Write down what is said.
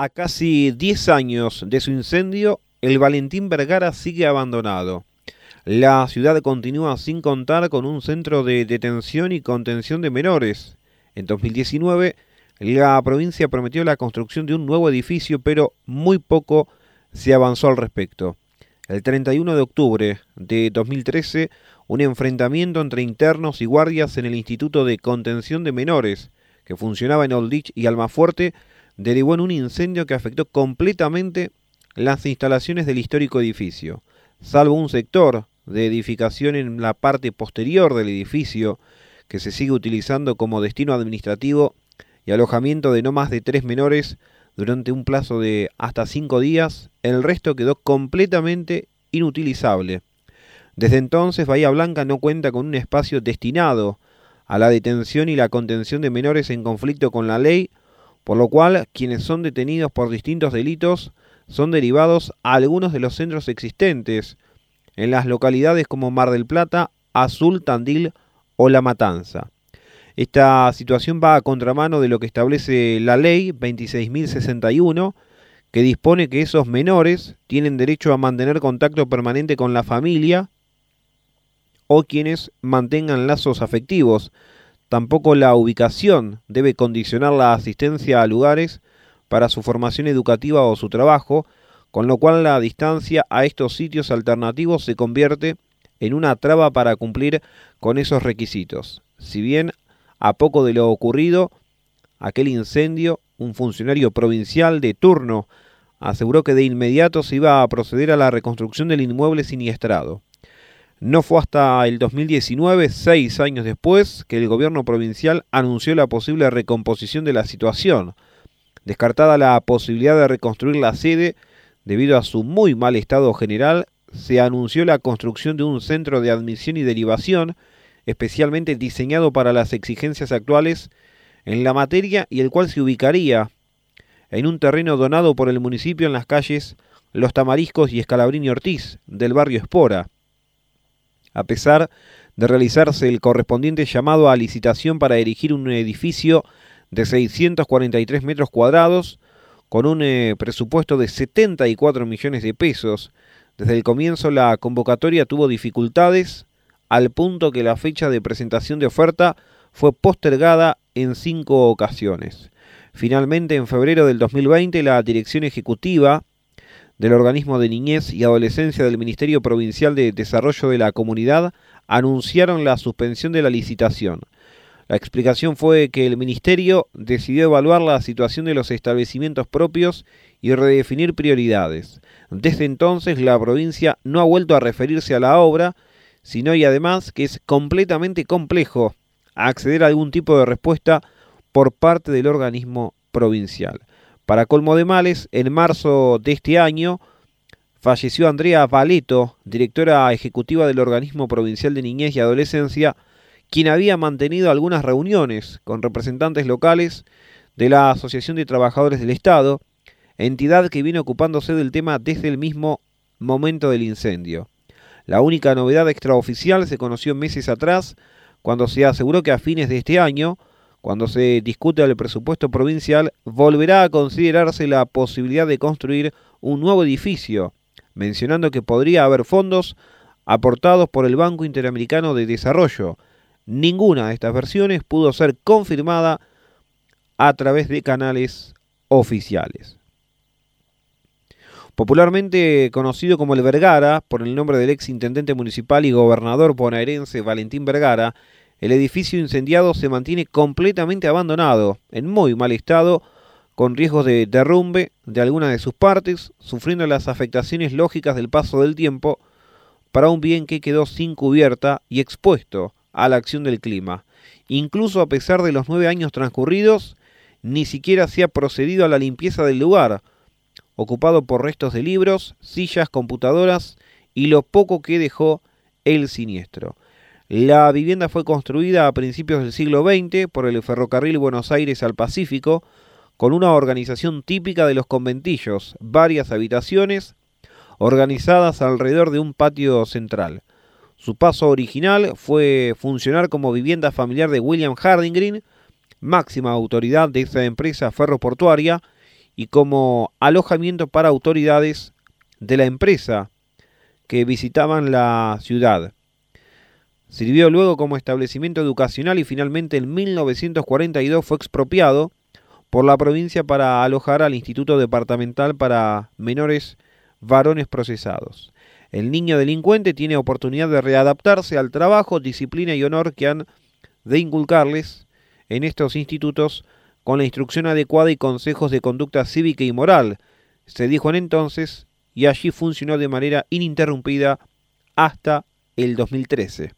A casi 10 años de su incendio, el Valentín Vergara sigue abandonado. La ciudad continúa sin contar con un centro de detención y contención de menores. En 2019, la provincia prometió la construcción de un nuevo edificio, pero muy poco se avanzó al respecto. El 31 de octubre de 2013, un enfrentamiento entre internos y guardias en el Instituto de Contención de Menores, que funcionaba en Oldich y Almafuerte, derivó en un incendio que afectó completamente las instalaciones del histórico edificio, salvo un sector de edificación en la parte posterior del edificio que se sigue utilizando como destino administrativo y alojamiento de no más de tres menores durante un plazo de hasta cinco días, el resto quedó completamente inutilizable. Desde entonces Bahía Blanca no cuenta con un espacio destinado a la detención y la contención de menores en conflicto con la ley por lo cual quienes son detenidos por distintos delitos son derivados a algunos de los centros existentes en las localidades como Mar del Plata, Azul, Tandil o La Matanza. Esta situación va a contramano de lo que establece la ley 26.061, que dispone que esos menores tienen derecho a mantener contacto permanente con la familia o quienes mantengan lazos afectivos Tampoco la ubicación debe condicionar la asistencia a lugares para su formación educativa o su trabajo, con lo cual la distancia a estos sitios alternativos se convierte en una traba para cumplir con esos requisitos. Si bien a poco de lo ocurrido, aquel incendio, un funcionario provincial de turno aseguró que de inmediato se iba a proceder a la reconstrucción del inmueble siniestrado. No fue hasta el 2019, seis años después, que el gobierno provincial anunció la posible recomposición de la situación. Descartada la posibilidad de reconstruir la sede debido a su muy mal estado general, se anunció la construcción de un centro de admisión y derivación especialmente diseñado para las exigencias actuales en la materia y el cual se ubicaría en un terreno donado por el municipio en las calles Los Tamariscos y Escalabrini Ortiz del barrio Espora a pesar de realizarse el correspondiente llamado a licitación para erigir un edificio de 643 metros cuadrados con un eh, presupuesto de 74 millones de pesos. Desde el comienzo la convocatoria tuvo dificultades al punto que la fecha de presentación de oferta fue postergada en cinco ocasiones. Finalmente, en febrero del 2020, la dirección ejecutiva del organismo de niñez y adolescencia del Ministerio Provincial de Desarrollo de la Comunidad anunciaron la suspensión de la licitación. La explicación fue que el Ministerio decidió evaluar la situación de los establecimientos propios y redefinir prioridades. Desde entonces la provincia no ha vuelto a referirse a la obra, sino y además que es completamente complejo acceder a algún tipo de respuesta por parte del organismo provincial. Para colmo de males, en marzo de este año falleció Andrea Valeto, directora ejecutiva del Organismo Provincial de Niñez y Adolescencia, quien había mantenido algunas reuniones con representantes locales de la Asociación de Trabajadores del Estado, entidad que viene ocupándose del tema desde el mismo momento del incendio. La única novedad extraoficial se conoció meses atrás, cuando se aseguró que a fines de este año cuando se discute el presupuesto provincial, volverá a considerarse la posibilidad de construir un nuevo edificio, mencionando que podría haber fondos aportados por el Banco Interamericano de Desarrollo. Ninguna de estas versiones pudo ser confirmada a través de canales oficiales. Popularmente conocido como el Vergara, por el nombre del ex intendente municipal y gobernador bonaerense Valentín Vergara, el edificio incendiado se mantiene completamente abandonado, en muy mal estado, con riesgos de derrumbe de alguna de sus partes, sufriendo las afectaciones lógicas del paso del tiempo, para un bien que quedó sin cubierta y expuesto a la acción del clima. Incluso a pesar de los nueve años transcurridos, ni siquiera se ha procedido a la limpieza del lugar, ocupado por restos de libros, sillas, computadoras y lo poco que dejó el siniestro. La vivienda fue construida a principios del siglo XX por el ferrocarril Buenos Aires al Pacífico, con una organización típica de los conventillos, varias habitaciones organizadas alrededor de un patio central. Su paso original fue funcionar como vivienda familiar de William Harding Green, máxima autoridad de esa empresa ferroportuaria, y como alojamiento para autoridades de la empresa que visitaban la ciudad. Sirvió luego como establecimiento educacional y finalmente en 1942 fue expropiado por la provincia para alojar al Instituto Departamental para Menores Varones Procesados. El niño delincuente tiene oportunidad de readaptarse al trabajo, disciplina y honor que han de inculcarles en estos institutos con la instrucción adecuada y consejos de conducta cívica y moral, se dijo en entonces, y allí funcionó de manera ininterrumpida hasta el 2013.